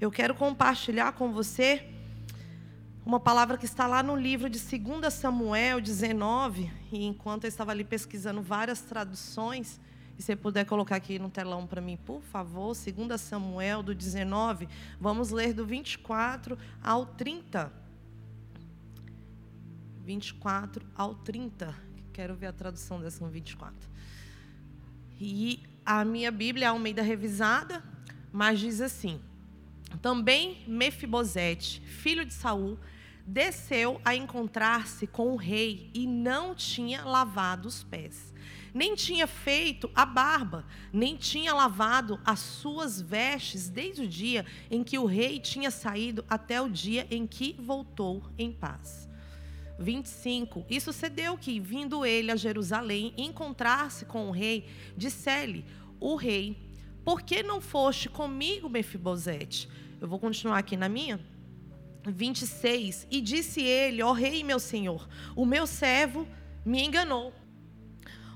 eu quero compartilhar com você uma palavra que está lá no livro de 2 Samuel 19, e enquanto eu estava ali pesquisando várias traduções, e se puder colocar aqui no telão para mim, por favor, 2 Samuel do 19, vamos ler do 24 ao 30. 24 ao 30. Quero ver a tradução dessa no 24. E a minha Bíblia é Almeida revisada, mas diz assim: Também Mefibosete, filho de Saul, desceu a encontrar-se com o rei e não tinha lavado os pés. Nem tinha feito a barba, nem tinha lavado as suas vestes desde o dia em que o rei tinha saído até o dia em que voltou em paz. 25. E sucedeu que, vindo ele a Jerusalém, encontrar-se com o rei, disse-lhe o rei: Por que não foste comigo, Mefibosete? Eu vou continuar aqui na minha. 26. E disse ele: Ó rei, meu senhor, o meu servo me enganou.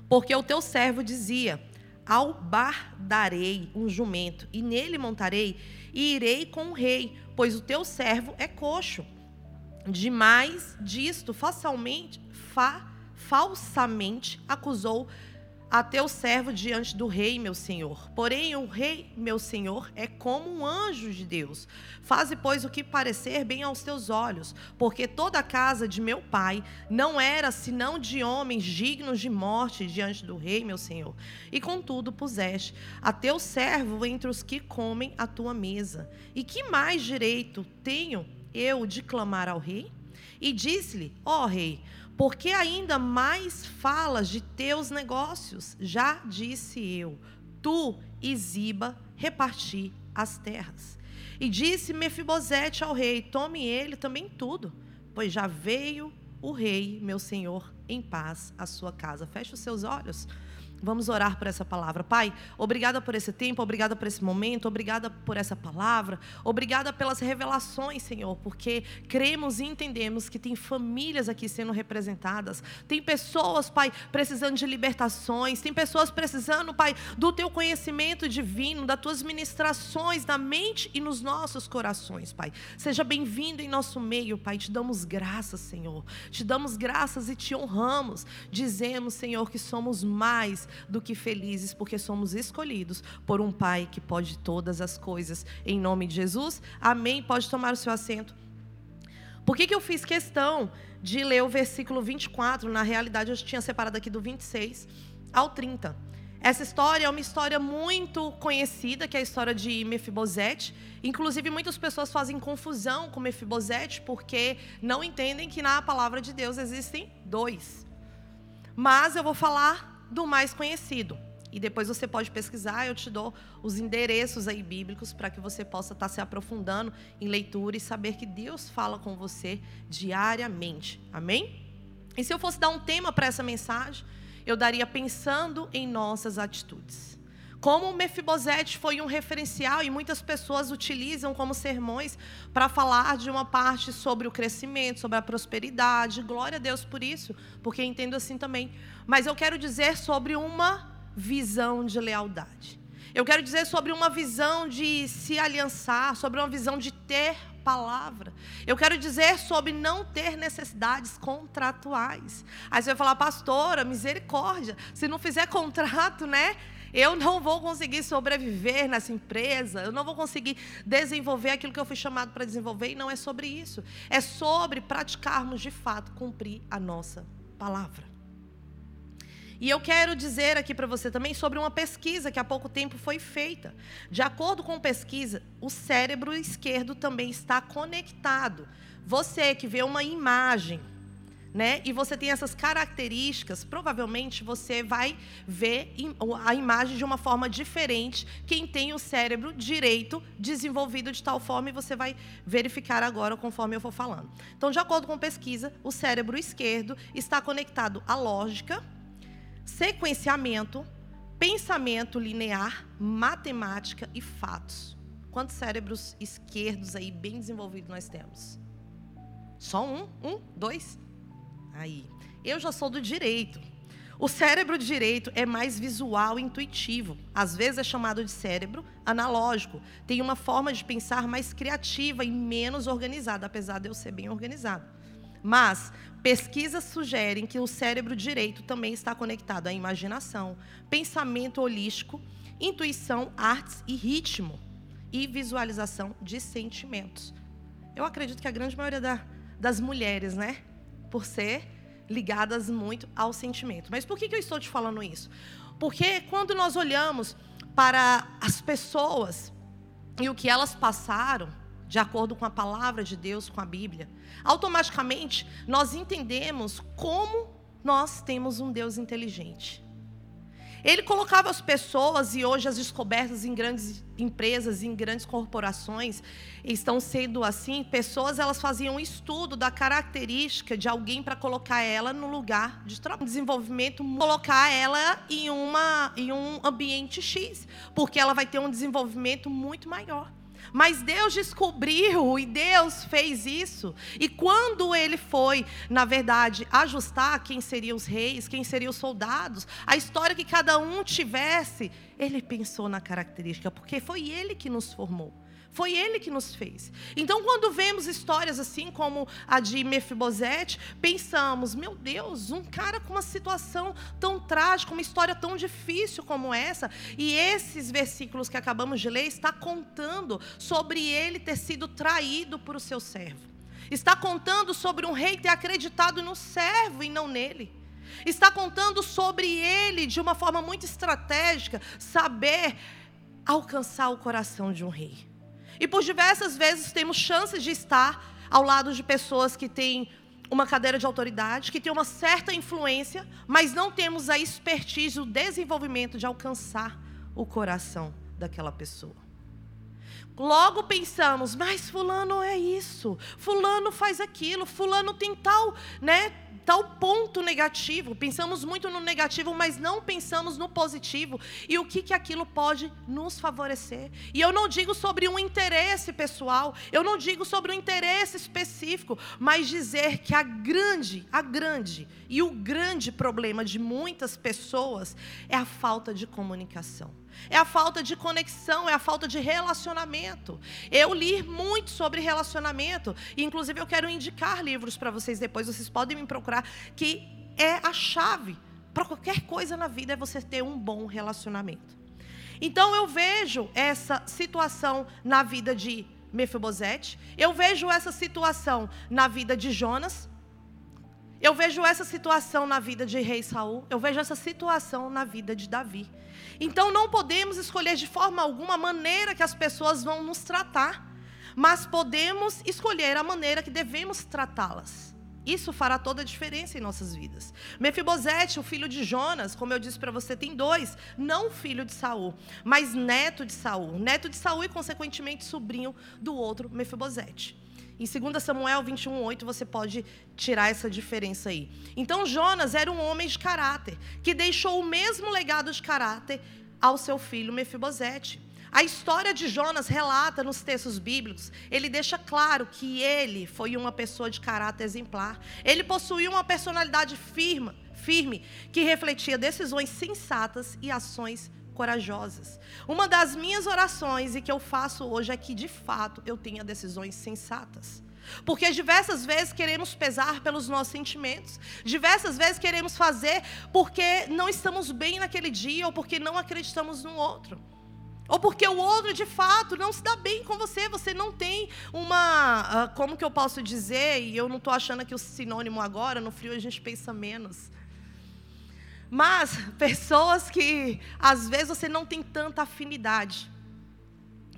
Porque o teu servo dizia: Ao bar darei um jumento, e nele montarei, e irei com o rei, pois o teu servo é coxo. Demais disto, facilmente, fa, falsamente acusou a teu servo diante do rei, meu senhor. Porém, o rei, meu senhor, é como um anjo de Deus. Faze, pois, o que parecer bem aos teus olhos, porque toda a casa de meu pai não era senão de homens dignos de morte diante do rei, meu senhor. E contudo puseste a teu servo entre os que comem a tua mesa. E que mais direito tenho eu de clamar ao rei? E disse-lhe: Ó oh, rei, porque ainda mais falas de teus negócios? Já disse eu: Tu e reparti as terras. E disse Mefibosete ao rei: Tome ele também tudo, pois já veio o rei, meu senhor, em paz à sua casa. Feche os seus olhos. Vamos orar por essa palavra. Pai, obrigada por esse tempo, obrigada por esse momento, obrigada por essa palavra, obrigada pelas revelações, Senhor, porque cremos e entendemos que tem famílias aqui sendo representadas, tem pessoas, Pai, precisando de libertações, tem pessoas precisando, Pai, do teu conhecimento divino, das tuas ministrações na mente e nos nossos corações, Pai. Seja bem-vindo em nosso meio, Pai. Te damos graças, Senhor. Te damos graças e te honramos. Dizemos, Senhor, que somos mais do que felizes, porque somos escolhidos por um Pai que pode todas as coisas. Em nome de Jesus, amém. Pode tomar o seu assento. Por que, que eu fiz questão de ler o versículo 24? Na realidade, eu tinha separado aqui do 26 ao 30. Essa história é uma história muito conhecida, que é a história de Mefibosete. Inclusive, muitas pessoas fazem confusão com Mefibosete porque não entendem que na palavra de Deus existem dois. Mas eu vou falar do mais conhecido. E depois você pode pesquisar, eu te dou os endereços aí bíblicos para que você possa estar tá se aprofundando em leitura e saber que Deus fala com você diariamente. Amém? E se eu fosse dar um tema para essa mensagem, eu daria pensando em nossas atitudes. Como o Mefibosete foi um referencial e muitas pessoas utilizam como sermões para falar de uma parte sobre o crescimento, sobre a prosperidade. Glória a Deus por isso, porque entendo assim também. Mas eu quero dizer sobre uma visão de lealdade. Eu quero dizer sobre uma visão de se aliançar, sobre uma visão de ter palavra. Eu quero dizer sobre não ter necessidades contratuais. Aí você vai falar, pastora, misericórdia, se não fizer contrato, né? Eu não vou conseguir sobreviver nessa empresa, eu não vou conseguir desenvolver aquilo que eu fui chamado para desenvolver, e não é sobre isso. É sobre praticarmos de fato cumprir a nossa palavra. E eu quero dizer aqui para você também sobre uma pesquisa que há pouco tempo foi feita. De acordo com pesquisa, o cérebro esquerdo também está conectado. Você que vê uma imagem né? E você tem essas características, provavelmente você vai ver a imagem de uma forma diferente quem tem o cérebro direito desenvolvido de tal forma e você vai verificar agora conforme eu for falando. Então, de acordo com pesquisa, o cérebro esquerdo está conectado à lógica, sequenciamento, pensamento linear, matemática e fatos. Quantos cérebros esquerdos aí bem desenvolvidos nós temos? Só um? Um? Dois? Aí. Eu já sou do direito. O cérebro direito é mais visual e intuitivo. Às vezes é chamado de cérebro analógico. Tem uma forma de pensar mais criativa e menos organizada, apesar de eu ser bem organizado. Mas pesquisas sugerem que o cérebro direito também está conectado à imaginação, pensamento holístico, intuição, artes e ritmo e visualização de sentimentos. Eu acredito que a grande maioria da, das mulheres, né, por ser ligadas muito ao sentimento. Mas por que, que eu estou te falando isso? Porque quando nós olhamos para as pessoas e o que elas passaram, de acordo com a palavra de Deus, com a Bíblia, automaticamente nós entendemos como nós temos um Deus inteligente. Ele colocava as pessoas, e hoje as descobertas em grandes empresas, em grandes corporações, estão sendo assim, pessoas elas faziam um estudo da característica de alguém para colocar ela no lugar de trabalho, desenvolvimento, colocar ela em, uma, em um ambiente X, porque ela vai ter um desenvolvimento muito maior. Mas Deus descobriu e Deus fez isso. E quando ele foi, na verdade, ajustar quem seriam os reis, quem seriam os soldados, a história que cada um tivesse, ele pensou na característica, porque foi ele que nos formou. Foi ele que nos fez. Então, quando vemos histórias assim como a de Mefibosete, pensamos: meu Deus, um cara com uma situação tão trágica, uma história tão difícil como essa, e esses versículos que acabamos de ler está contando sobre ele ter sido traído por o seu servo. Está contando sobre um rei ter acreditado no servo e não nele. Está contando sobre ele de uma forma muito estratégica, saber alcançar o coração de um rei. E por diversas vezes temos chances de estar ao lado de pessoas que têm uma cadeira de autoridade, que têm uma certa influência, mas não temos a expertise, o desenvolvimento de alcançar o coração daquela pessoa. Logo pensamos, mas fulano é isso, fulano faz aquilo, fulano tem tal, né, tal ponto negativo. Pensamos muito no negativo, mas não pensamos no positivo e o que, que aquilo pode nos favorecer. E eu não digo sobre um interesse pessoal, eu não digo sobre um interesse específico, mas dizer que a grande, a grande e o grande problema de muitas pessoas é a falta de comunicação. É a falta de conexão, é a falta de relacionamento. Eu li muito sobre relacionamento, e inclusive eu quero indicar livros para vocês depois, vocês podem me procurar, que é a chave para qualquer coisa na vida é você ter um bom relacionamento. Então eu vejo essa situação na vida de Mefibosete, eu vejo essa situação na vida de Jonas, eu vejo essa situação na vida de rei Saul, eu vejo essa situação na vida de Davi. Então não podemos escolher de forma alguma a maneira que as pessoas vão nos tratar, mas podemos escolher a maneira que devemos tratá-las. Isso fará toda a diferença em nossas vidas. Mefibosete, o filho de Jonas, como eu disse para você, tem dois, não filho de Saul, mas neto de Saul, neto de Saul e consequentemente sobrinho do outro Mefibosete. Em 2 Samuel 21:8 você pode tirar essa diferença aí. Então Jonas era um homem de caráter, que deixou o mesmo legado de caráter ao seu filho Mefibosete. A história de Jonas relata nos textos bíblicos, ele deixa claro que ele foi uma pessoa de caráter exemplar. Ele possuía uma personalidade firme, firme que refletia decisões sensatas e ações corajosas. Uma das minhas orações e que eu faço hoje é que, de fato, eu tenha decisões sensatas. Porque diversas vezes queremos pesar pelos nossos sentimentos, diversas vezes queremos fazer porque não estamos bem naquele dia ou porque não acreditamos no outro. Ou porque o outro de fato não se dá bem com você, você não tem uma. Uh, como que eu posso dizer? E eu não estou achando aqui o sinônimo agora, no frio a gente pensa menos. Mas pessoas que às vezes você não tem tanta afinidade.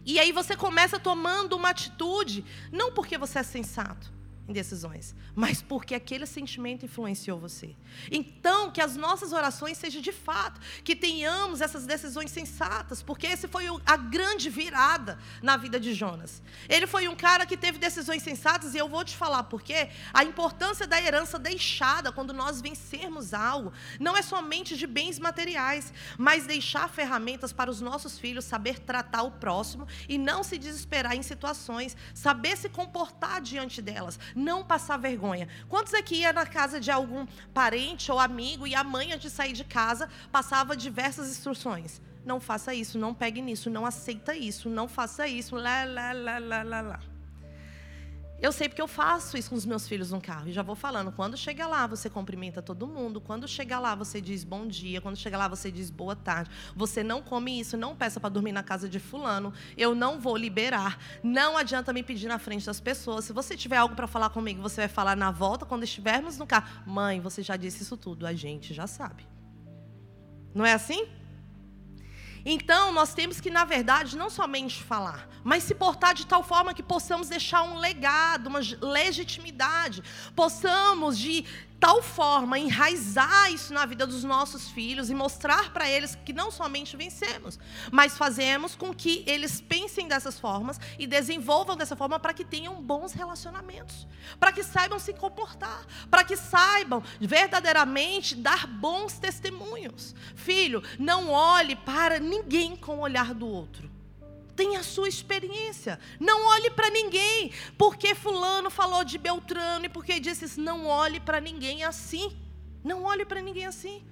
E aí você começa tomando uma atitude, não porque você é sensato, em decisões, mas porque aquele sentimento influenciou você. Então, que as nossas orações sejam de fato, que tenhamos essas decisões sensatas, porque esse foi a grande virada na vida de Jonas. Ele foi um cara que teve decisões sensatas e eu vou te falar porque a importância da herança deixada quando nós vencermos algo não é somente de bens materiais, mas deixar ferramentas para os nossos filhos saber tratar o próximo e não se desesperar em situações, saber se comportar diante delas não passar vergonha. Quantos aqui ia na casa de algum parente ou amigo e a mãe, antes de sair de casa, passava diversas instruções? Não faça isso, não pegue nisso, não aceita isso, não faça isso, lá, lá, lá, lá, lá, lá. Eu sei porque eu faço isso com os meus filhos no carro. E já vou falando. Quando chega lá, você cumprimenta todo mundo. Quando chega lá, você diz bom dia. Quando chega lá, você diz boa tarde. Você não come isso. Não peça para dormir na casa de fulano. Eu não vou liberar. Não adianta me pedir na frente das pessoas. Se você tiver algo para falar comigo, você vai falar na volta. Quando estivermos no carro. Mãe, você já disse isso tudo. A gente já sabe. Não é assim? Então, nós temos que, na verdade, não somente falar, mas se portar de tal forma que possamos deixar um legado, uma legitimidade, possamos de tal forma enraizar isso na vida dos nossos filhos e mostrar para eles que não somente vencemos, mas fazemos com que eles pensem dessas formas e desenvolvam dessa forma para que tenham bons relacionamentos, para que saibam se comportar, para que saibam verdadeiramente dar bons testemunhos. Filho, não olhe para ninguém com o olhar do outro tenha a sua experiência. Não olhe para ninguém, porque fulano falou de Beltrano e porque disse isso. Não olhe para ninguém assim. Não olhe para ninguém assim.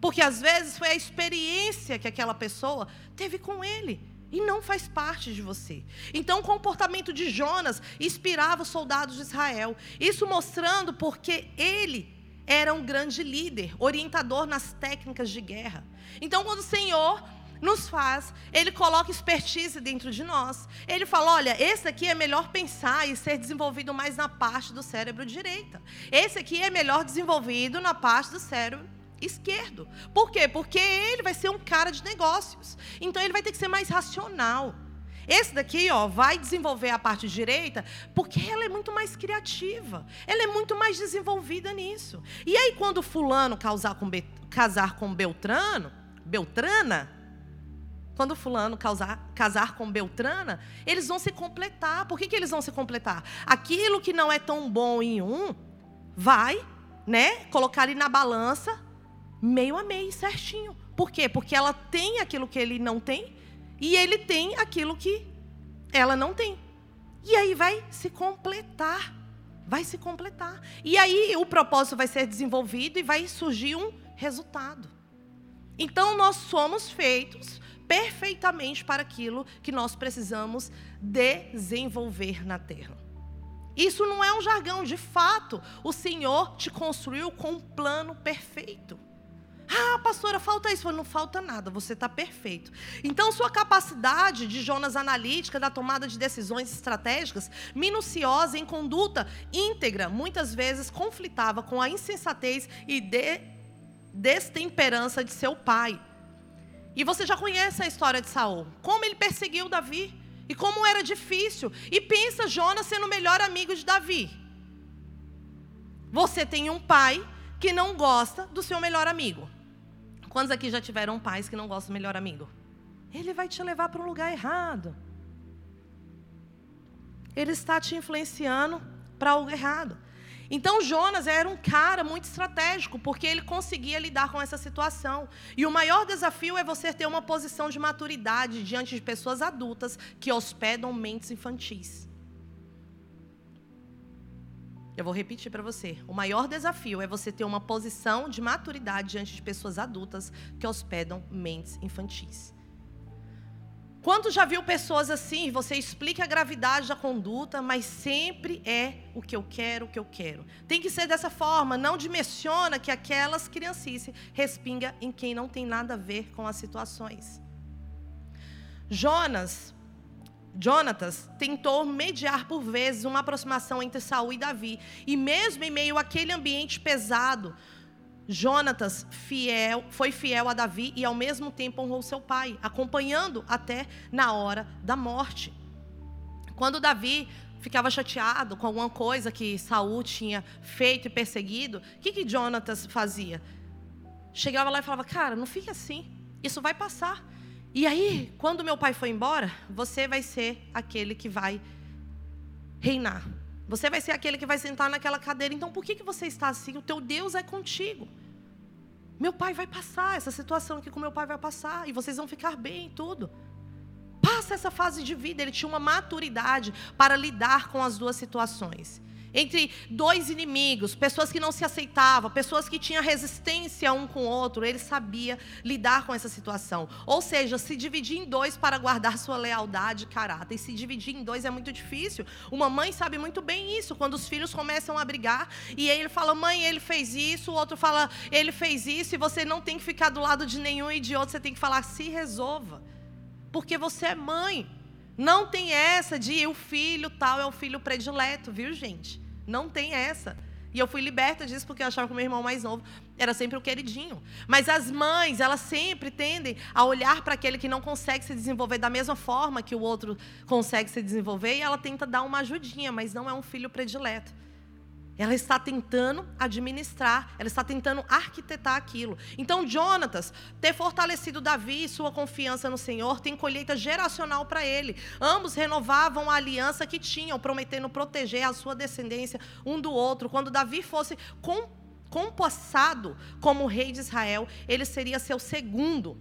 Porque às vezes foi a experiência que aquela pessoa teve com ele e não faz parte de você. Então, o comportamento de Jonas inspirava os soldados de Israel. Isso mostrando porque ele era um grande líder, orientador nas técnicas de guerra. Então, quando o Senhor nos faz, ele coloca expertise dentro de nós. Ele fala: olha, esse aqui é melhor pensar e ser desenvolvido mais na parte do cérebro direita. Esse aqui é melhor desenvolvido na parte do cérebro esquerdo. Por quê? Porque ele vai ser um cara de negócios. Então ele vai ter que ser mais racional. Esse daqui, ó, vai desenvolver a parte direita, porque ela é muito mais criativa. Ela é muito mais desenvolvida nisso. E aí, quando fulano casar com, casar com Beltrano, Beltrana, quando fulano casar, casar com Beltrana, eles vão se completar. Por que, que eles vão se completar? Aquilo que não é tão bom em um, vai, né, colocar ele na balança, meio a meio, certinho. Por quê? Porque ela tem aquilo que ele não tem, e ele tem aquilo que ela não tem. E aí vai se completar. Vai se completar. E aí o propósito vai ser desenvolvido e vai surgir um resultado. Então nós somos feitos perfeitamente para aquilo que nós precisamos desenvolver na terra. Isso não é um jargão, de fato, o Senhor te construiu com um plano perfeito. Ah, pastora, falta isso. Não falta nada, você está perfeito. Então, sua capacidade de Jonas analítica, da tomada de decisões estratégicas, minuciosa, em conduta íntegra, muitas vezes conflitava com a insensatez e de destemperança de seu pai. E você já conhece a história de Saul, como ele perseguiu Davi e como era difícil. E pensa Jonas sendo o melhor amigo de Davi. Você tem um pai que não gosta do seu melhor amigo. Quantos aqui já tiveram pais que não gostam do melhor amigo? Ele vai te levar para um lugar errado. Ele está te influenciando para algo errado. Então Jonas era um cara muito estratégico, porque ele conseguia lidar com essa situação. E o maior desafio é você ter uma posição de maturidade diante de pessoas adultas que hospedam mentes infantis. Eu vou repetir para você. O maior desafio é você ter uma posição de maturidade diante de pessoas adultas que hospedam mentes infantis. Quanto já viu pessoas assim, você explica a gravidade da conduta, mas sempre é o que eu quero, o que eu quero. Tem que ser dessa forma, não dimensiona que aquelas criancices respinga em quem não tem nada a ver com as situações. Jonas, Jonatas tentou mediar por vezes uma aproximação entre Saul e Davi, e mesmo em meio àquele ambiente pesado, Jonatas fiel, foi fiel a Davi e ao mesmo tempo honrou seu pai, acompanhando até na hora da morte. Quando Davi ficava chateado com alguma coisa que Saul tinha feito e perseguido, o que, que Jonatas fazia? Chegava lá e falava: Cara, não fique assim, isso vai passar. E aí, quando meu pai foi embora, você vai ser aquele que vai reinar. Você vai ser aquele que vai sentar naquela cadeira. Então, por que, que você está assim? O teu Deus é contigo. Meu pai vai passar, essa situação aqui com meu pai vai passar. E vocês vão ficar bem e tudo. Passa essa fase de vida. Ele tinha uma maturidade para lidar com as duas situações. Entre dois inimigos, pessoas que não se aceitavam, pessoas que tinham resistência um com o outro, ele sabia lidar com essa situação. Ou seja, se dividir em dois para guardar sua lealdade e caráter. E se dividir em dois é muito difícil. Uma mãe sabe muito bem isso, quando os filhos começam a brigar e ele fala, mãe, ele fez isso, o outro fala, ele fez isso, e você não tem que ficar do lado de nenhum e de outro, você tem que falar, se resolva. Porque você é mãe. Não tem essa de o filho tal é o filho predileto, viu, gente? Não tem essa. E eu fui liberta disso porque eu achava que o meu irmão mais novo era sempre o queridinho. Mas as mães, elas sempre tendem a olhar para aquele que não consegue se desenvolver da mesma forma que o outro consegue se desenvolver e ela tenta dar uma ajudinha, mas não é um filho predileto. Ela está tentando administrar, ela está tentando arquitetar aquilo. Então, Jonatas, ter fortalecido Davi e sua confiança no Senhor, tem colheita geracional para ele. Ambos renovavam a aliança que tinham, prometendo proteger a sua descendência um do outro. Quando Davi fosse compassado como rei de Israel, ele seria seu segundo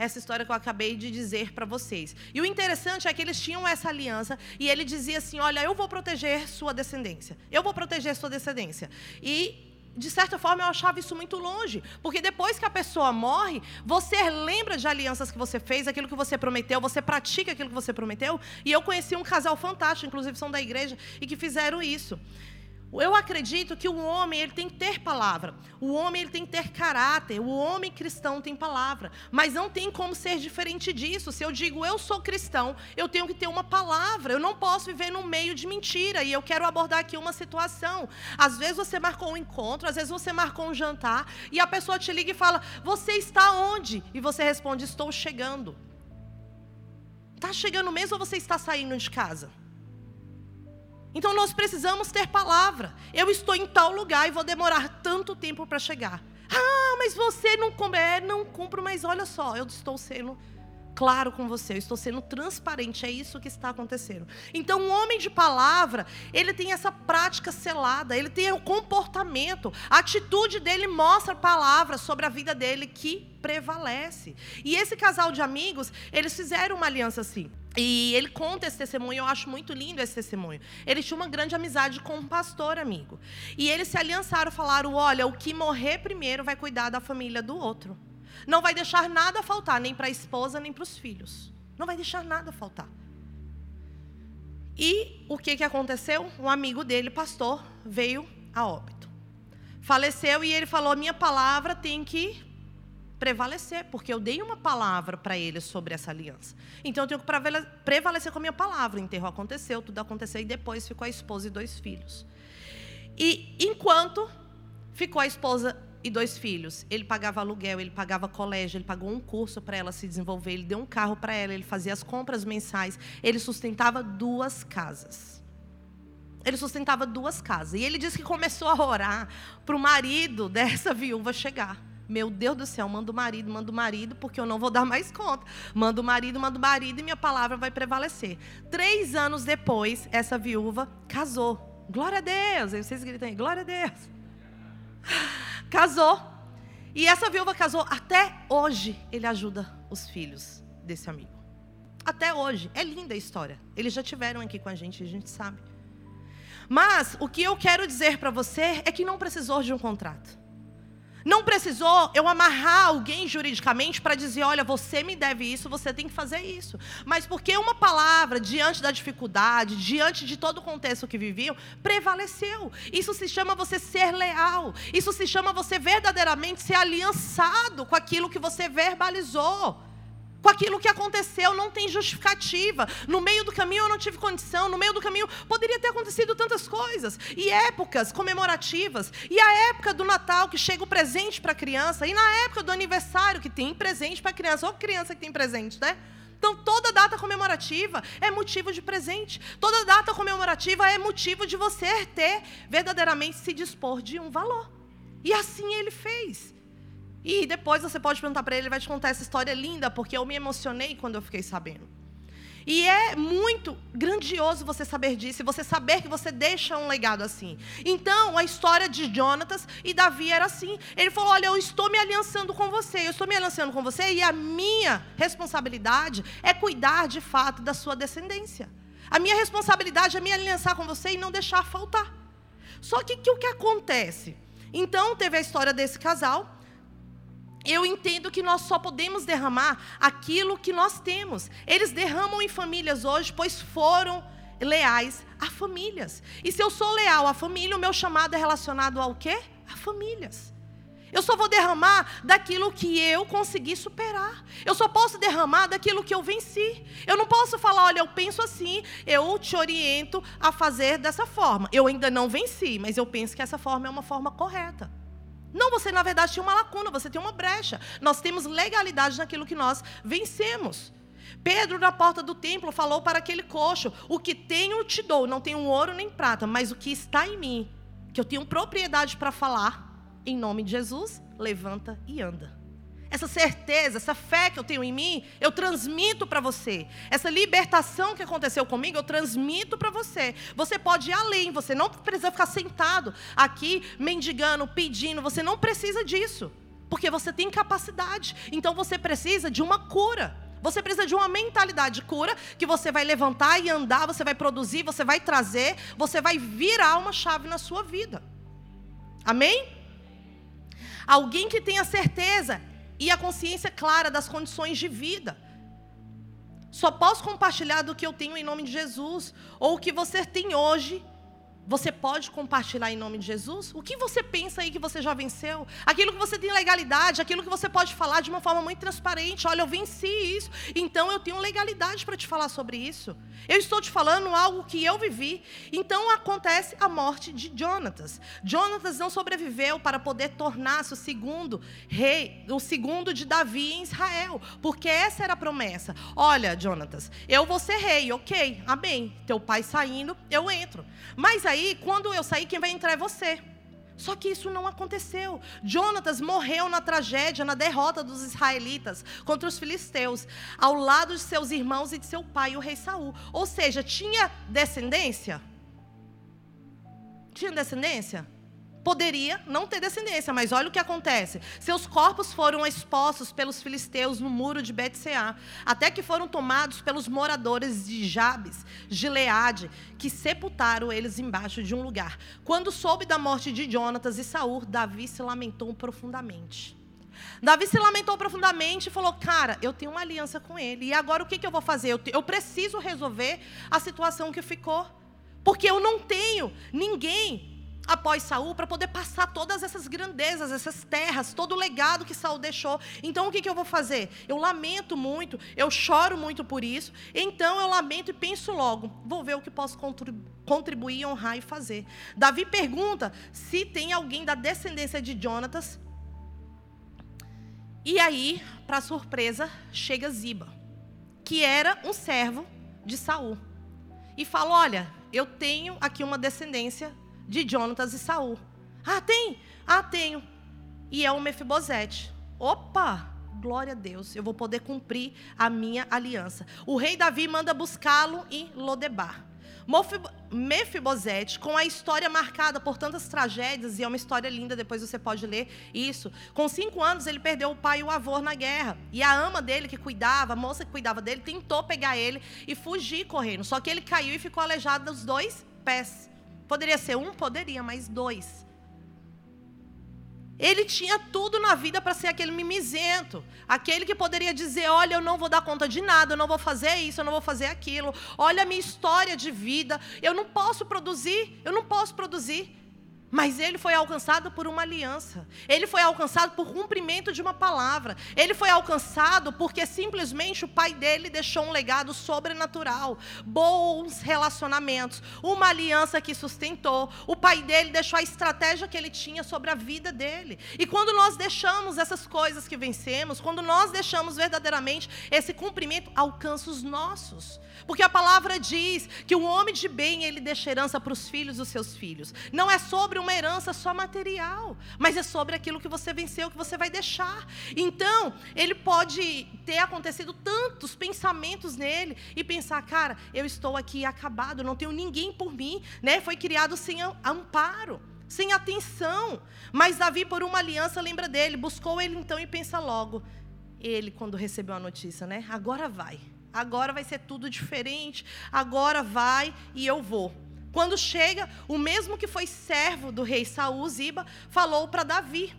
essa história que eu acabei de dizer para vocês. E o interessante é que eles tinham essa aliança e ele dizia assim: Olha, eu vou proteger sua descendência, eu vou proteger sua descendência. E de certa forma, eu achava isso muito longe, porque depois que a pessoa morre, você lembra de alianças que você fez, aquilo que você prometeu, você pratica aquilo que você prometeu. E eu conheci um casal fantástico, inclusive são da igreja, e que fizeram isso. Eu acredito que o homem ele tem que ter palavra. O homem ele tem que ter caráter. O homem cristão tem palavra. Mas não tem como ser diferente disso. Se eu digo eu sou cristão, eu tenho que ter uma palavra. Eu não posso viver no meio de mentira. E eu quero abordar aqui uma situação. Às vezes você marcou um encontro, às vezes você marcou um jantar e a pessoa te liga e fala: "Você está onde?" E você responde: "Estou chegando." Está chegando mesmo ou você está saindo de casa? Então nós precisamos ter palavra. Eu estou em tal lugar e vou demorar tanto tempo para chegar. Ah, mas você não cumpre. É, não cumpro, mas olha só, eu estou sendo claro com você, eu estou sendo transparente, é isso que está acontecendo. Então, um homem de palavra, ele tem essa prática selada, ele tem o comportamento, a atitude dele mostra palavras sobre a vida dele que prevalece. E esse casal de amigos, eles fizeram uma aliança assim. E ele conta esse testemunho, eu acho muito lindo esse testemunho. Ele tinha uma grande amizade com um pastor amigo. E eles se aliançaram, falaram: olha, o que morrer primeiro vai cuidar da família do outro. Não vai deixar nada faltar, nem para a esposa, nem para os filhos. Não vai deixar nada faltar. E o que, que aconteceu? Um amigo dele, pastor, veio a óbito. Faleceu e ele falou: minha palavra tem que prevalecer, porque eu dei uma palavra para ele sobre essa aliança. Então eu tenho que prevalecer com a minha palavra. O enterro aconteceu, tudo aconteceu, e depois ficou a esposa e dois filhos. E enquanto ficou a esposa e dois filhos, ele pagava aluguel, ele pagava colégio, ele pagou um curso para ela se desenvolver, ele deu um carro para ela, ele fazia as compras mensais, ele sustentava duas casas. Ele sustentava duas casas. E ele disse que começou a orar para o marido dessa viúva chegar. Meu Deus do céu, manda o marido, manda o marido, porque eu não vou dar mais conta. Manda o marido, manda o marido e minha palavra vai prevalecer. Três anos depois, essa viúva casou. Glória a Deus. Aí vocês gritam aí, glória a Deus. Casou. E essa viúva casou. Até hoje, ele ajuda os filhos desse amigo. Até hoje. É linda a história. Eles já tiveram aqui com a gente, a gente sabe. Mas o que eu quero dizer para você é que não precisou de um contrato. Não precisou eu amarrar alguém juridicamente para dizer: olha, você me deve isso, você tem que fazer isso. Mas porque uma palavra, diante da dificuldade, diante de todo o contexto que viviam, prevaleceu. Isso se chama você ser leal. Isso se chama você verdadeiramente ser aliançado com aquilo que você verbalizou com aquilo que aconteceu, não tem justificativa. No meio do caminho eu não tive condição, no meio do caminho poderia ter acontecido tantas coisas. E épocas comemorativas, e a época do Natal que chega o presente para a criança, e na época do aniversário que tem presente para a criança, ou criança que tem presente, né? Então, toda data comemorativa é motivo de presente. Toda data comemorativa é motivo de você ter verdadeiramente se dispor de um valor. E assim ele fez. E depois você pode perguntar para ele, ele vai te contar essa história linda, porque eu me emocionei quando eu fiquei sabendo. E é muito grandioso você saber disso, você saber que você deixa um legado assim. Então, a história de Jonatas e Davi era assim. Ele falou: Olha, eu estou me aliançando com você, eu estou me aliançando com você, e a minha responsabilidade é cuidar de fato da sua descendência. A minha responsabilidade é me aliançar com você e não deixar faltar. Só que, que o que acontece? Então, teve a história desse casal. Eu entendo que nós só podemos derramar aquilo que nós temos. Eles derramam em famílias hoje, pois foram leais a famílias. E se eu sou leal à família, o meu chamado é relacionado ao quê? A famílias. Eu só vou derramar daquilo que eu consegui superar. Eu só posso derramar daquilo que eu venci. Eu não posso falar, olha, eu penso assim, eu te oriento a fazer dessa forma. Eu ainda não venci, mas eu penso que essa forma é uma forma correta. Não, você na verdade tinha uma lacuna, você tem uma brecha. Nós temos legalidade naquilo que nós vencemos. Pedro, na porta do templo, falou para aquele coxo: O que tenho te dou, não tenho ouro nem prata, mas o que está em mim, que eu tenho propriedade para falar, em nome de Jesus, levanta e anda. Essa certeza, essa fé que eu tenho em mim, eu transmito para você. Essa libertação que aconteceu comigo, eu transmito para você. Você pode ir além, você não precisa ficar sentado aqui mendigando, pedindo, você não precisa disso. Porque você tem capacidade. Então você precisa de uma cura. Você precisa de uma mentalidade de cura que você vai levantar e andar, você vai produzir, você vai trazer, você vai virar uma chave na sua vida. Amém? Alguém que tenha certeza e a consciência clara das condições de vida. Só posso compartilhar do que eu tenho em nome de Jesus, ou o que você tem hoje você pode compartilhar em nome de Jesus? O que você pensa aí que você já venceu? Aquilo que você tem legalidade, aquilo que você pode falar de uma forma muito transparente. Olha, eu venci isso, então eu tenho legalidade para te falar sobre isso. Eu estou te falando algo que eu vivi. Então acontece a morte de Jonatas. Jonatas não sobreviveu para poder tornar-se o segundo rei, o segundo de Davi em Israel, porque essa era a promessa. Olha, Jonatas, eu vou ser rei, ok, amém. Teu pai saindo, eu entro. Mas aí aí, quando eu sair, quem vai entrar é você. Só que isso não aconteceu. Jonatas morreu na tragédia, na derrota dos israelitas contra os filisteus, ao lado de seus irmãos e de seu pai, o rei Saul. Ou seja, tinha descendência? Tinha descendência? Poderia não ter descendência, mas olha o que acontece. Seus corpos foram expostos pelos filisteus no muro de Betseá, até que foram tomados pelos moradores de Jabes, Gileade, que sepultaram eles embaixo de um lugar. Quando soube da morte de Jonatas e Saul, Davi se lamentou profundamente. Davi se lamentou profundamente e falou: Cara, eu tenho uma aliança com ele. E agora o que, que eu vou fazer? Eu, eu preciso resolver a situação que ficou. Porque eu não tenho ninguém após Saul para poder passar todas essas grandezas, essas terras, todo o legado que Saul deixou. Então o que, que eu vou fazer? Eu lamento muito, eu choro muito por isso. Então eu lamento e penso logo, vou ver o que posso contribuir, honrar e fazer. Davi pergunta se tem alguém da descendência de Jonatas. E aí, para surpresa, chega Ziba, que era um servo de Saul. E fala: Olha, eu tenho aqui uma descendência de Jonatas e Saul. Ah, tem? Ah, tenho. E é o Mefibosete. Opa! Glória a Deus, eu vou poder cumprir a minha aliança. O rei Davi manda buscá-lo em Lodebar. Mefibosete, com a história marcada por tantas tragédias, e é uma história linda, depois você pode ler isso. Com cinco anos, ele perdeu o pai e o avô na guerra. E a ama dele, que cuidava, a moça que cuidava dele, tentou pegar ele e fugir correndo. Só que ele caiu e ficou aleijado dos dois pés. Poderia ser um? Poderia, mas dois. Ele tinha tudo na vida para ser aquele mimizento, aquele que poderia dizer: Olha, eu não vou dar conta de nada, eu não vou fazer isso, eu não vou fazer aquilo. Olha a minha história de vida, eu não posso produzir, eu não posso produzir. Mas ele foi alcançado por uma aliança. Ele foi alcançado por cumprimento de uma palavra. Ele foi alcançado porque simplesmente o pai dele deixou um legado sobrenatural, bons relacionamentos, uma aliança que sustentou. O pai dele deixou a estratégia que ele tinha sobre a vida dele. E quando nós deixamos essas coisas que vencemos, quando nós deixamos verdadeiramente esse cumprimento, alcança os nossos. Porque a palavra diz que o homem de bem, ele deixa herança para os filhos dos seus filhos. Não é sobre uma herança só material, mas é sobre aquilo que você venceu, que você vai deixar. Então, ele pode ter acontecido tantos pensamentos nele e pensar, cara, eu estou aqui acabado, não tenho ninguém por mim, né? Foi criado sem amparo sem atenção. Mas Davi, por uma aliança, lembra dele, buscou ele então e pensa logo. Ele, quando recebeu a notícia, né? Agora vai. Agora vai ser tudo diferente. Agora vai e eu vou. Quando chega, o mesmo que foi servo do rei Saul, Ziba, falou para Davi,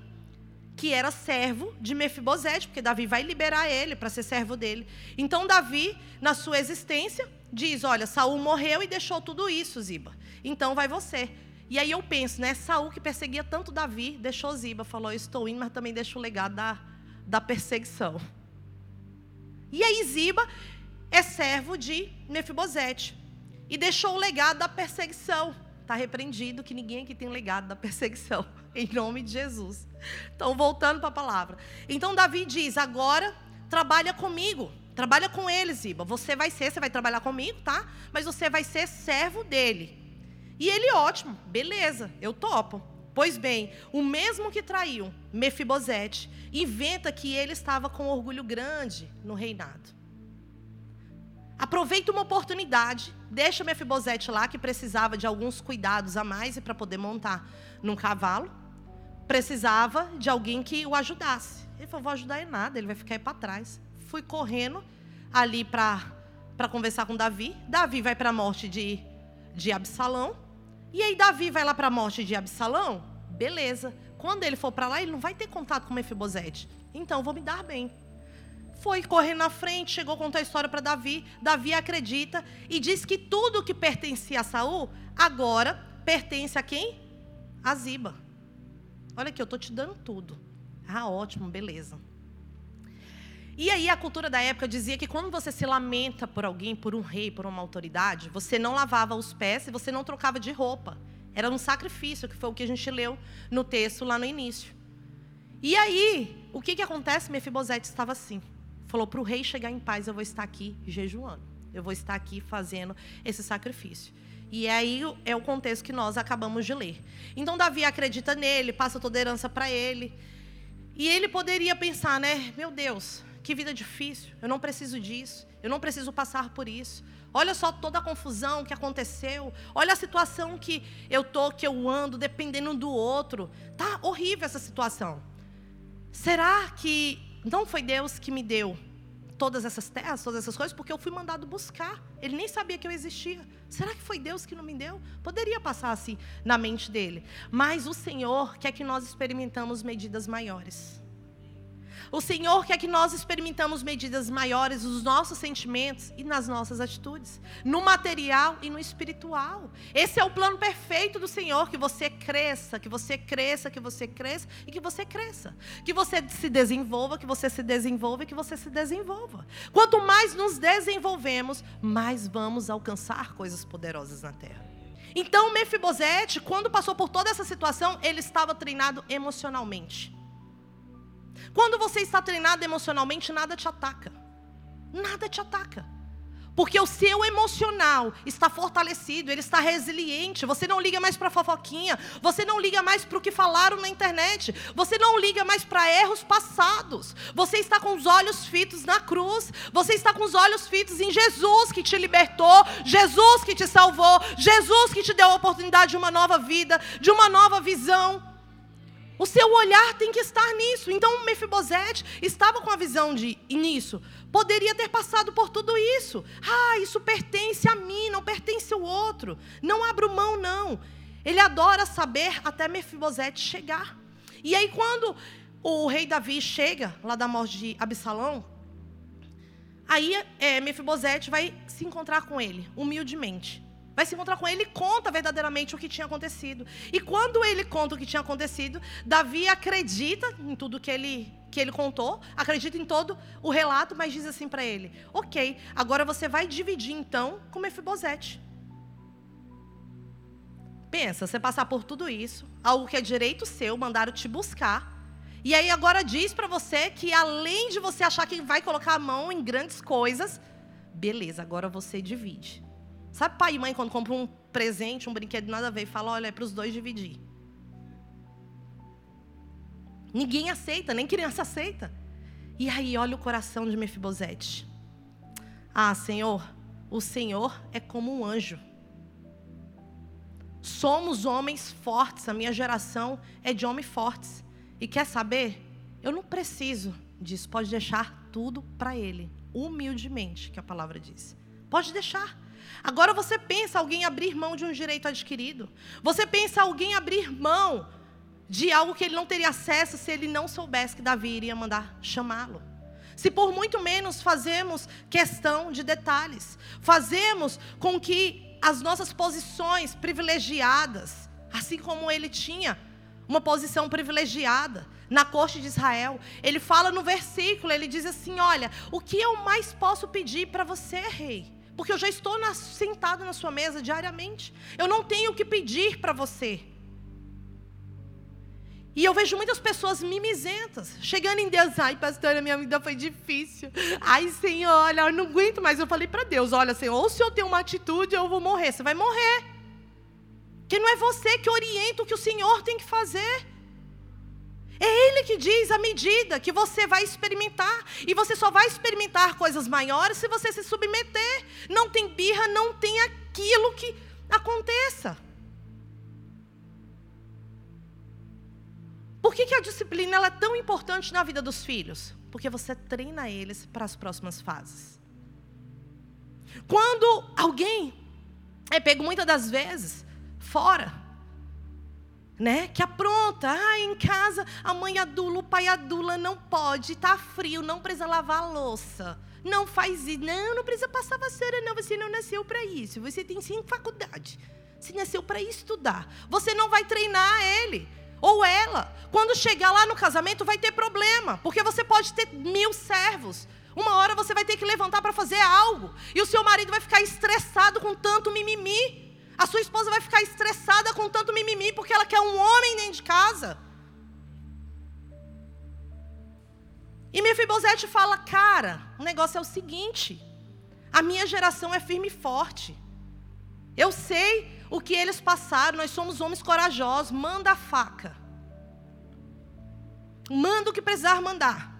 que era servo de Mefibosete, porque Davi vai liberar ele para ser servo dele. Então Davi, na sua existência, diz: "Olha, Saul morreu e deixou tudo isso, Ziba. Então vai você". E aí eu penso, né? Saul que perseguia tanto Davi, deixou Ziba, falou: "Estou indo, mas também deixo o legado da, da perseguição". E aí Ziba é servo de Mefibosete e deixou o legado da perseguição. Está repreendido que ninguém aqui tem legado da perseguição, em nome de Jesus. Então, voltando para a palavra. Então, Davi diz: agora trabalha comigo, trabalha com ele, Ziba. Você vai ser, você vai trabalhar comigo, tá? Mas você vai ser servo dele. E ele, ótimo, beleza, eu topo. Pois bem, o mesmo que traiu Mefibosete, inventa que ele estava com orgulho grande no reinado. Aproveita uma oportunidade, deixa Mefibosete lá, que precisava de alguns cuidados a mais e para poder montar num cavalo. Precisava de alguém que o ajudasse. Ele falou: vou ajudar em nada, ele vai ficar aí para trás. Fui correndo ali para conversar com Davi. Davi vai para a morte de, de Absalão. E aí Davi vai lá para a morte de Absalão. Beleza. Quando ele for para lá, ele não vai ter contato com Mefibosete. Então, vou me dar bem foi correndo na frente, chegou a contar a história para Davi. Davi acredita e diz que tudo que pertencia a Saul agora pertence a quem? A Ziba. Olha aqui, eu estou te dando tudo. Ah, ótimo, beleza. E aí a cultura da época dizia que quando você se lamenta por alguém, por um rei, por uma autoridade, você não lavava os pés e você não trocava de roupa. Era um sacrifício, que foi o que a gente leu no texto lá no início. E aí, o que, que acontece? Mefibosete estava assim. Falou para o rei chegar em paz, eu vou estar aqui jejuando. Eu vou estar aqui fazendo esse sacrifício. E aí é o contexto que nós acabamos de ler. Então Davi acredita nele, passa toda a herança para ele. E ele poderia pensar, né? Meu Deus, que vida difícil. Eu não preciso disso. Eu não preciso passar por isso. Olha só toda a confusão que aconteceu. Olha a situação que eu tô, que eu ando, dependendo do outro. Tá horrível essa situação. Será que não foi Deus que me deu todas essas terras, todas essas coisas, porque eu fui mandado buscar. Ele nem sabia que eu existia. Será que foi Deus que não me deu? Poderia passar assim na mente dele. Mas o Senhor quer que nós experimentamos medidas maiores. O Senhor quer que nós experimentamos medidas maiores nos nossos sentimentos e nas nossas atitudes, no material e no espiritual. Esse é o plano perfeito do Senhor, que você cresça, que você cresça, que você cresça e que você cresça. Que você se desenvolva, que você se desenvolva e que você se desenvolva. Quanto mais nos desenvolvemos, mais vamos alcançar coisas poderosas na terra. Então, Mefibosete, quando passou por toda essa situação, ele estava treinado emocionalmente. Quando você está treinado emocionalmente, nada te ataca. Nada te ataca. Porque o seu emocional está fortalecido, ele está resiliente. Você não liga mais para fofoquinha, você não liga mais para o que falaram na internet, você não liga mais para erros passados. Você está com os olhos fitos na cruz, você está com os olhos fitos em Jesus que te libertou, Jesus que te salvou, Jesus que te deu a oportunidade de uma nova vida, de uma nova visão. O seu olhar tem que estar nisso. Então, Mefibosete estava com a visão de nisso. Poderia ter passado por tudo isso. Ah, isso pertence a mim, não pertence ao outro. Não abro mão, não. Ele adora saber até Mefibosete chegar. E aí, quando o rei Davi chega lá da morte de Absalão, aí é, Mefibosete vai se encontrar com ele, humildemente vai se encontrar com ele e conta verdadeiramente o que tinha acontecido. E quando ele conta o que tinha acontecido, Davi acredita em tudo que ele que ele contou, acredita em todo o relato, mas diz assim para ele: "OK, agora você vai dividir então com Mefibosete". Pensa, você passar por tudo isso, algo que é direito seu, mandaram te buscar. E aí agora diz para você que além de você achar que vai colocar a mão em grandes coisas, beleza, agora você divide. Sabe pai e mãe quando compram um presente, um brinquedo nada a ver e fala, olha, é para os dois dividir. Ninguém aceita, nem criança aceita. E aí, olha o coração de Mefibosete. Ah, Senhor, o Senhor é como um anjo. Somos homens fortes, a minha geração é de homens fortes. E quer saber? Eu não preciso disso, pode deixar tudo para Ele, humildemente, que a palavra diz. Pode deixar. Agora você pensa alguém abrir mão de um direito adquirido. Você pensa alguém abrir mão de algo que ele não teria acesso se ele não soubesse que Davi iria mandar chamá-lo. Se por muito menos fazemos questão de detalhes, fazemos com que as nossas posições privilegiadas, assim como ele tinha uma posição privilegiada na corte de Israel, ele fala no versículo, ele diz assim: Olha, o que eu mais posso pedir para você, rei? Porque eu já estou na, sentado na sua mesa diariamente. Eu não tenho o que pedir para você. E eu vejo muitas pessoas mimizentas, chegando em Deus, ai, pastora, minha vida foi difícil. Ai, Senhor, olha, eu não aguento mais. Eu falei para Deus, olha, Senhor, ou se eu tenho uma atitude, eu vou morrer. Você vai morrer. Que não é você que orienta o que o Senhor tem que fazer. É Ele que diz a medida que você vai experimentar. E você só vai experimentar coisas maiores se você se submeter. Não tem birra, não tem aquilo que aconteça. Por que, que a disciplina é tão importante na vida dos filhos? Porque você treina eles para as próximas fases. Quando alguém é pego muitas das vezes fora, né? Que apronta, ah, em casa a mãe adula, o pai adula, não pode, está frio, não precisa lavar a louça. Não faz isso, não, não precisa passar vassoura, não, você não nasceu para isso. Você tem sim faculdade. Você nasceu para estudar. Você não vai treinar ele ou ela. Quando chegar lá no casamento, vai ter problema, porque você pode ter mil servos. Uma hora você vai ter que levantar para fazer algo, e o seu marido vai ficar estressado com tanto mimimi. A sua esposa vai ficar estressada com tanto mimimi porque ela quer um homem dentro de casa. E Mefibosete fala: Cara, o negócio é o seguinte: a minha geração é firme e forte. Eu sei o que eles passaram, nós somos homens corajosos. Manda a faca. Manda o que precisar mandar.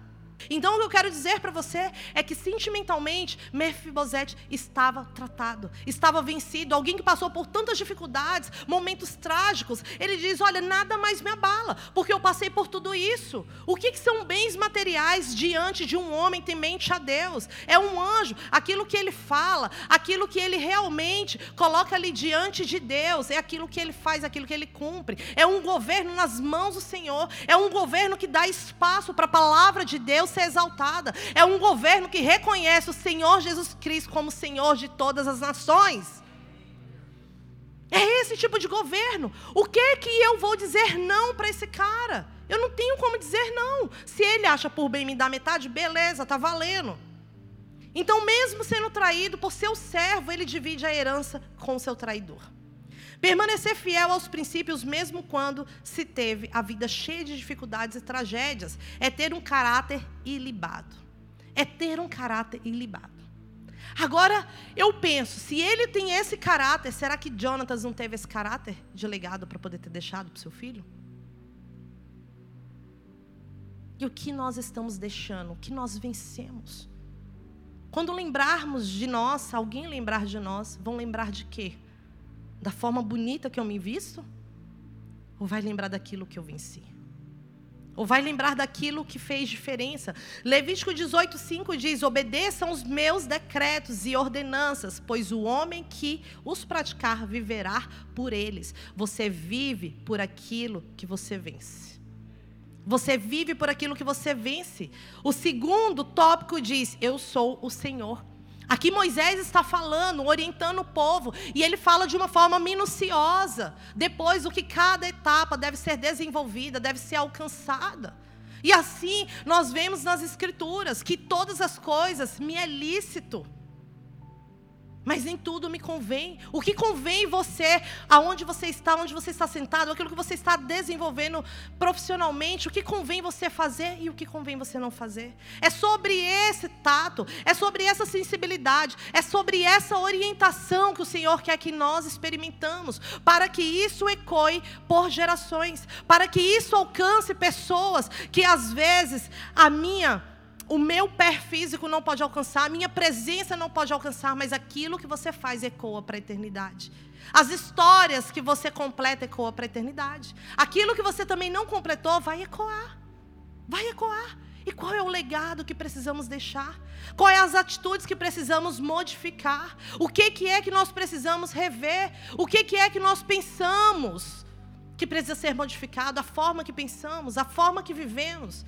Então, o que eu quero dizer para você é que sentimentalmente Mefibosete estava tratado, estava vencido. Alguém que passou por tantas dificuldades, momentos trágicos, ele diz: Olha, nada mais me abala, porque eu passei por tudo isso. O que, que são bens materiais diante de um homem temente a Deus? É um anjo, aquilo que ele fala, aquilo que ele realmente coloca ali diante de Deus, é aquilo que ele faz, aquilo que ele cumpre. É um governo nas mãos do Senhor, é um governo que dá espaço para a palavra de Deus ser exaltada. É um governo que reconhece o Senhor Jesus Cristo como Senhor de todas as nações. É esse tipo de governo. O que que eu vou dizer não para esse cara? Eu não tenho como dizer não. Se ele acha por bem me dar metade, beleza, tá valendo. Então, mesmo sendo traído por seu servo, ele divide a herança com o seu traidor. Permanecer fiel aos princípios, mesmo quando se teve a vida cheia de dificuldades e tragédias, é ter um caráter ilibado. É ter um caráter ilibado. Agora, eu penso, se ele tem esse caráter, será que Jonatas não teve esse caráter de legado para poder ter deixado para o seu filho? E o que nós estamos deixando? O que nós vencemos? Quando lembrarmos de nós, alguém lembrar de nós, vão lembrar de quê? Da forma bonita que eu me visto? Ou vai lembrar daquilo que eu venci? Ou vai lembrar daquilo que fez diferença? Levítico 18:5 diz: "Obedeçam os meus decretos e ordenanças, pois o homem que os praticar viverá por eles." Você vive por aquilo que você vence. Você vive por aquilo que você vence. O segundo tópico diz: "Eu sou o Senhor." Aqui Moisés está falando, orientando o povo, e ele fala de uma forma minuciosa, depois o que cada etapa deve ser desenvolvida, deve ser alcançada. E assim nós vemos nas escrituras que todas as coisas me é lícito. Mas nem tudo me convém. O que convém você, aonde você está, onde você está sentado, aquilo que você está desenvolvendo profissionalmente, o que convém você fazer e o que convém você não fazer. É sobre esse tato, é sobre essa sensibilidade, é sobre essa orientação que o Senhor quer que nós experimentamos, para que isso ecoe por gerações, para que isso alcance pessoas que às vezes a minha o meu pé físico não pode alcançar, a minha presença não pode alcançar, mas aquilo que você faz ecoa para a eternidade. As histórias que você completa ecoa para a eternidade. Aquilo que você também não completou vai ecoar. Vai ecoar. E qual é o legado que precisamos deixar? Quais as atitudes que precisamos modificar? O que, que é que nós precisamos rever? O que, que é que nós pensamos que precisa ser modificado? A forma que pensamos, a forma que vivemos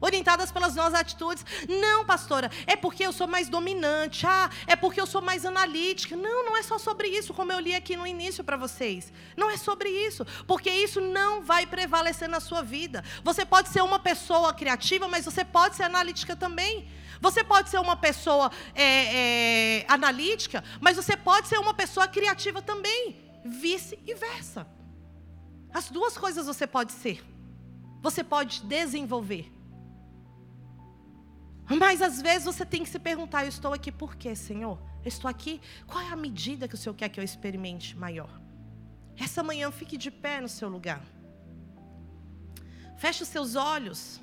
orientadas pelas nossas atitudes. Não, pastora, é porque eu sou mais dominante. Ah, é porque eu sou mais analítica. Não, não é só sobre isso, como eu li aqui no início para vocês. Não é sobre isso, porque isso não vai prevalecer na sua vida. Você pode ser uma pessoa criativa, mas você pode ser analítica também. Você pode ser uma pessoa é, é, analítica, mas você pode ser uma pessoa criativa também. Vice e versa. As duas coisas você pode ser. Você pode desenvolver. Mas às vezes você tem que se perguntar: eu estou aqui por quê, Senhor? Eu estou aqui, qual é a medida que o Senhor quer que eu experimente maior? Essa manhã fique de pé no seu lugar. Feche os seus olhos.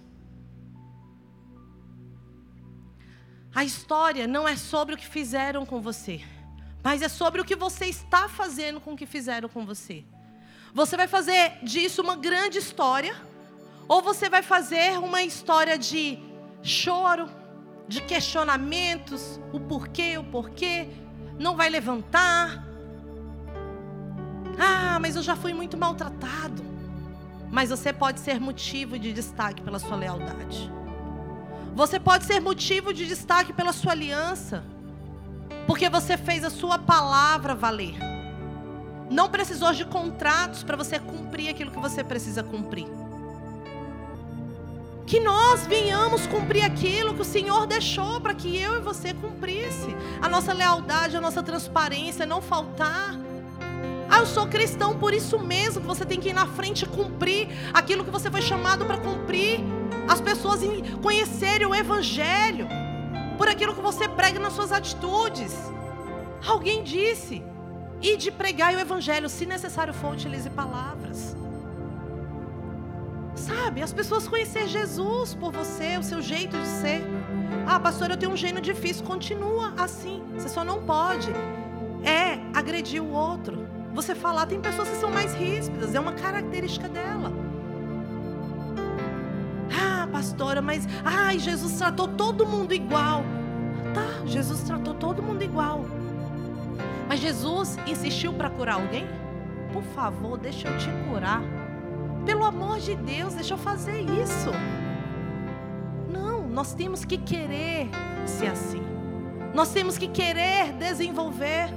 A história não é sobre o que fizeram com você, mas é sobre o que você está fazendo com o que fizeram com você. Você vai fazer disso uma grande história, ou você vai fazer uma história de choro, de questionamentos, o porquê, o porquê, não vai levantar. Ah, mas eu já fui muito maltratado. Mas você pode ser motivo de destaque pela sua lealdade. Você pode ser motivo de destaque pela sua aliança. Porque você fez a sua palavra valer. Não precisou de contratos para você cumprir aquilo que você precisa cumprir. Que nós venhamos cumprir aquilo que o Senhor deixou para que eu e você cumprisse. A nossa lealdade, a nossa transparência, não faltar. Ah, eu sou cristão por isso mesmo que você tem que ir na frente cumprir aquilo que você foi chamado para cumprir. As pessoas conhecerem o Evangelho por aquilo que você prega nas suas atitudes. Alguém disse: e de pregar o Evangelho, se necessário for, utilize palavras. Sabe, as pessoas conhecer Jesus por você, o seu jeito de ser. Ah, pastor, eu tenho um gênio difícil. Continua assim. Você só não pode é agredir o outro. Você falar, tem pessoas que são mais ríspidas, é uma característica dela. Ah, pastora, mas ai, Jesus tratou todo mundo igual. Tá, Jesus tratou todo mundo igual. Mas Jesus insistiu para curar alguém? Por favor, deixa eu te curar. Pelo amor de Deus, deixa eu fazer isso. Não, nós temos que querer ser assim. Nós temos que querer desenvolver.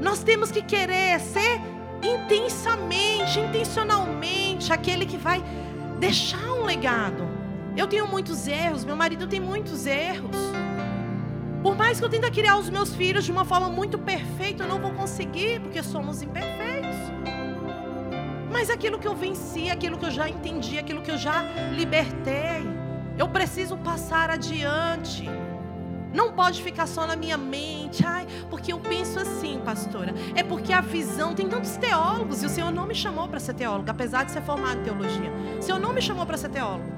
Nós temos que querer ser intensamente, intencionalmente aquele que vai deixar um legado. Eu tenho muitos erros, meu marido tem muitos erros. Por mais que eu tente criar os meus filhos de uma forma muito perfeita, eu não vou conseguir, porque somos imperfeitos. Mas aquilo que eu venci, aquilo que eu já entendi, aquilo que eu já libertei, eu preciso passar adiante. Não pode ficar só na minha mente, ai, porque eu penso assim, pastora. É porque a visão, tem tantos teólogos, e o Senhor não me chamou para ser teólogo, apesar de ser formado em teologia. O Senhor não me chamou para ser teólogo.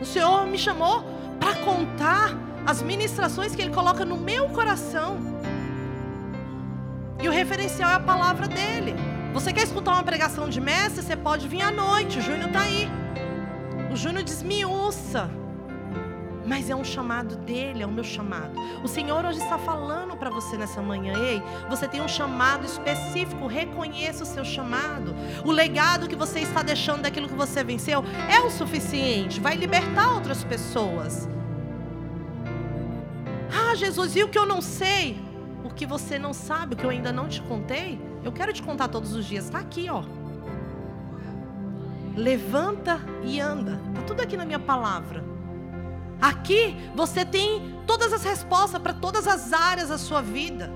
O Senhor me chamou para contar as ministrações que Ele coloca no meu coração. E o referencial é a palavra dele. Você quer escutar uma pregação de mestre? Você pode vir à noite. O Júnior está aí. O Júnior desmiuça. Mas é um chamado dele, é o meu chamado. O Senhor hoje está falando para você nessa manhã. Ei, você tem um chamado específico. Reconheça o seu chamado. O legado que você está deixando daquilo que você venceu é o suficiente. Vai libertar outras pessoas. Ah, Jesus, e o que eu não sei? O que você não sabe, o que eu ainda não te contei? Eu quero te contar todos os dias. Está aqui, ó. Levanta e anda. Está tudo aqui na minha palavra. Aqui você tem todas as respostas para todas as áreas da sua vida.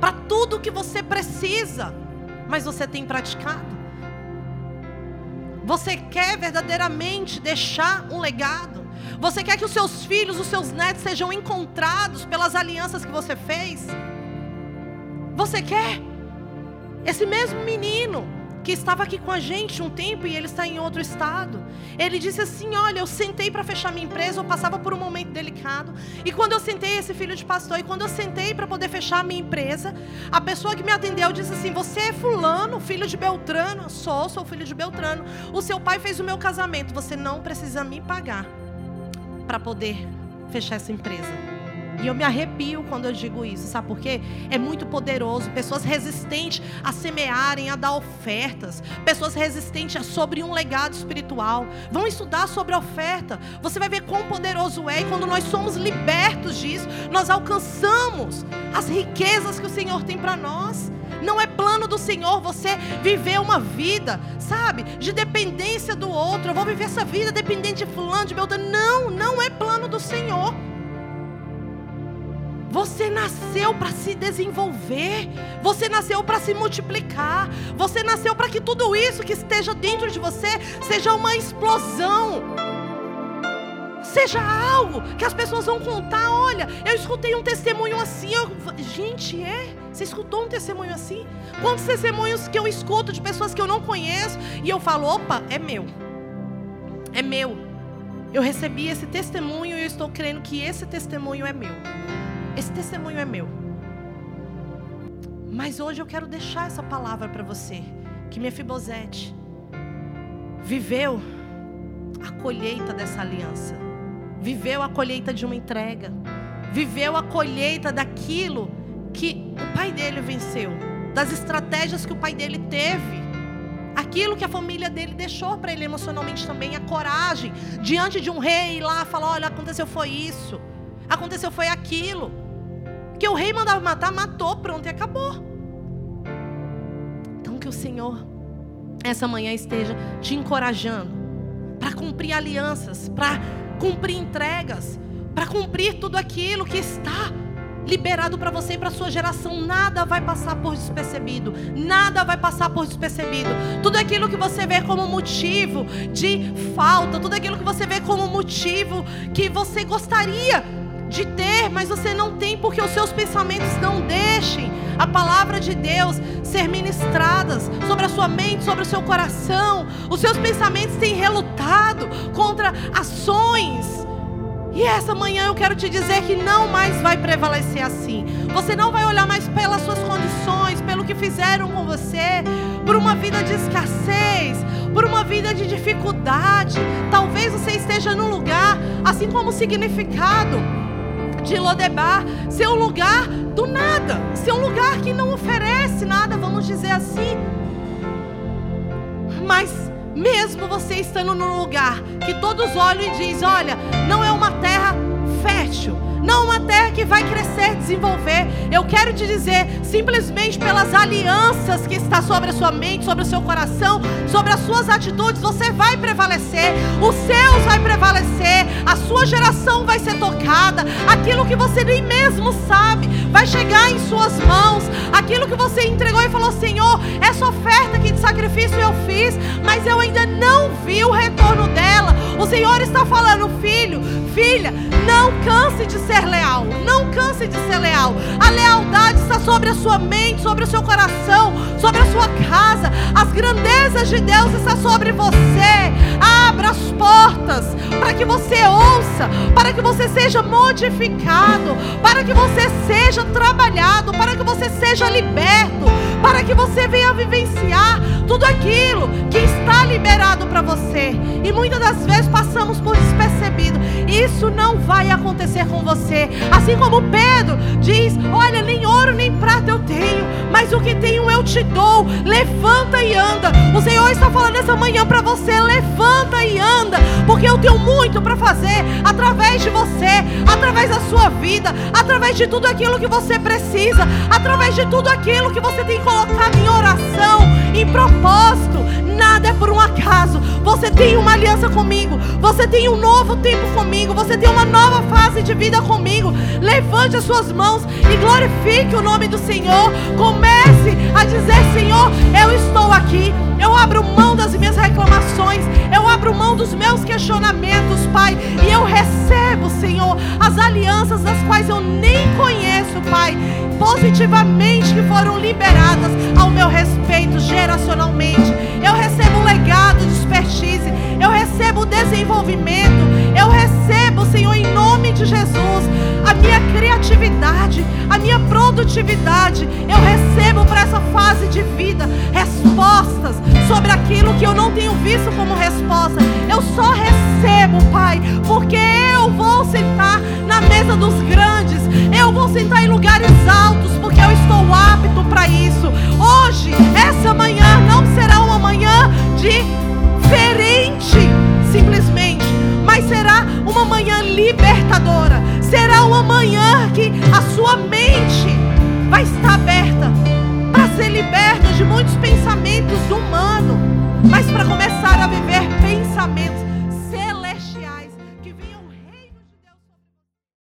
Para tudo que você precisa. Mas você tem praticado? Você quer verdadeiramente deixar um legado? Você quer que os seus filhos, os seus netos sejam encontrados pelas alianças que você fez? Você quer? Esse mesmo menino que estava aqui com a gente um tempo e ele está em outro estado. Ele disse assim: Olha, eu sentei para fechar minha empresa, eu passava por um momento delicado. E quando eu sentei, esse filho de pastor, e quando eu sentei para poder fechar minha empresa, a pessoa que me atendeu disse assim: Você é Fulano, filho de Beltrano? Sou, sou filho de Beltrano. O seu pai fez o meu casamento, você não precisa me pagar. para poder fechar essa empresa. E eu me arrepio quando eu digo isso, sabe por quê? É muito poderoso. Pessoas resistentes a semearem, a dar ofertas. Pessoas resistentes a sobre um legado espiritual. Vão estudar sobre a oferta. Você vai ver quão poderoso é. E quando nós somos libertos disso, nós alcançamos as riquezas que o Senhor tem para nós. Não é plano do Senhor você viver uma vida, sabe, de dependência do outro. Eu vou viver essa vida dependente de fulano, de meu Não, não é plano do Senhor. Você nasceu para se desenvolver. Você nasceu para se multiplicar. Você nasceu para que tudo isso que esteja dentro de você seja uma explosão. Seja algo que as pessoas vão contar. Olha, eu escutei um testemunho assim. Eu... Gente, é? Você escutou um testemunho assim? Quantos testemunhos que eu escuto de pessoas que eu não conheço e eu falo: opa, é meu. É meu. Eu recebi esse testemunho e eu estou crendo que esse testemunho é meu. Esse testemunho é meu. Mas hoje eu quero deixar essa palavra para você, que Mefibosete viveu a colheita dessa aliança. Viveu a colheita de uma entrega. Viveu a colheita daquilo que o pai dele venceu, das estratégias que o pai dele teve aquilo que a família dele deixou para ele emocionalmente também, a coragem diante de um rei lá falar: olha, aconteceu foi isso, aconteceu foi aquilo. Que o rei mandava matar, matou, pronto e acabou. Então que o Senhor essa manhã esteja te encorajando para cumprir alianças, para cumprir entregas, para cumprir tudo aquilo que está liberado para você e para sua geração. Nada vai passar por despercebido. Nada vai passar por despercebido. Tudo aquilo que você vê como motivo de falta, tudo aquilo que você vê como motivo que você gostaria de ter, mas você não tem porque os seus pensamentos não deixem a palavra de Deus ser ministradas sobre a sua mente, sobre o seu coração. Os seus pensamentos têm relutado contra ações. E essa manhã eu quero te dizer que não mais vai prevalecer assim. Você não vai olhar mais pelas suas condições, pelo que fizeram com você, por uma vida de escassez, por uma vida de dificuldade. Talvez você esteja num lugar, assim como significado de Lodebar ser um lugar do nada, ser um lugar que não oferece nada, vamos dizer assim. Mas mesmo você estando num lugar que todos olham e dizem: olha, não é uma terra fértil, não uma terra que vai crescer, desenvolver. Eu quero te dizer, simplesmente pelas alianças que está sobre a sua mente, sobre o seu coração, sobre as suas atitudes, você vai prevalecer, os seus vai prevalecer, a sua geração vai ser tocada, aquilo que você nem mesmo sabe vai chegar em suas mãos, aquilo que você entregou e falou: Senhor, essa oferta aqui de sacrifício eu fiz, mas eu ainda não vi o retorno dela. O Senhor está falando, filho, filha, não canse de ser leal. Não canse de ser leal. A lealdade está sobre a sua mente, sobre o seu coração, sobre a sua casa. As grandezas de Deus estão sobre você. Abra as portas para que você ouça, para que você seja modificado, para que você seja trabalhado, para que você seja liberto, para que você venha vivenciar tudo aquilo que está liberado para você. E muitas das vezes passamos por despercebido. Isso não vai acontecer com você. Assim como Pedro diz: Olha, nem ouro nem prata eu tenho, mas o que tenho eu te dou. Levanta e anda. O Senhor está falando essa manhã para você: levanta e anda, porque eu tenho muito para fazer através de você, através da sua vida, através de tudo aquilo que você precisa, através de tudo aquilo que você tem colocado em oração, em propósito. Nada é por um acaso. Você tem uma aliança comigo, você tem um novo tempo comigo, você tem uma nova fase de vida comigo. Levante as suas mãos e glorifique o nome do Senhor. Comece a dizer: Senhor, eu estou aqui. Eu abro mão das minhas reclamações, eu abro mão dos meus questionamentos, Pai, e eu recebo, Senhor, as alianças das quais eu nem conheço, Pai, positivamente que foram liberadas ao meu respeito geracionalmente. Eu recebo o legado de expertise, eu recebo o desenvolvimento, eu recebo, Senhor, em nome de Jesus, a minha criatividade, a minha produtividade. Eu recebo para essa fase de vida respostas sobre aquilo que eu não tenho visto como resposta. Eu só recebo, Pai, porque eu vou não vou sentar em lugares altos, porque eu estou apto para isso. Hoje, essa manhã não será uma manhã diferente, simplesmente, mas será uma manhã libertadora. Será uma manhã que a sua mente vai estar aberta para ser liberta de muitos pensamentos humanos, mas para começar a viver pensamentos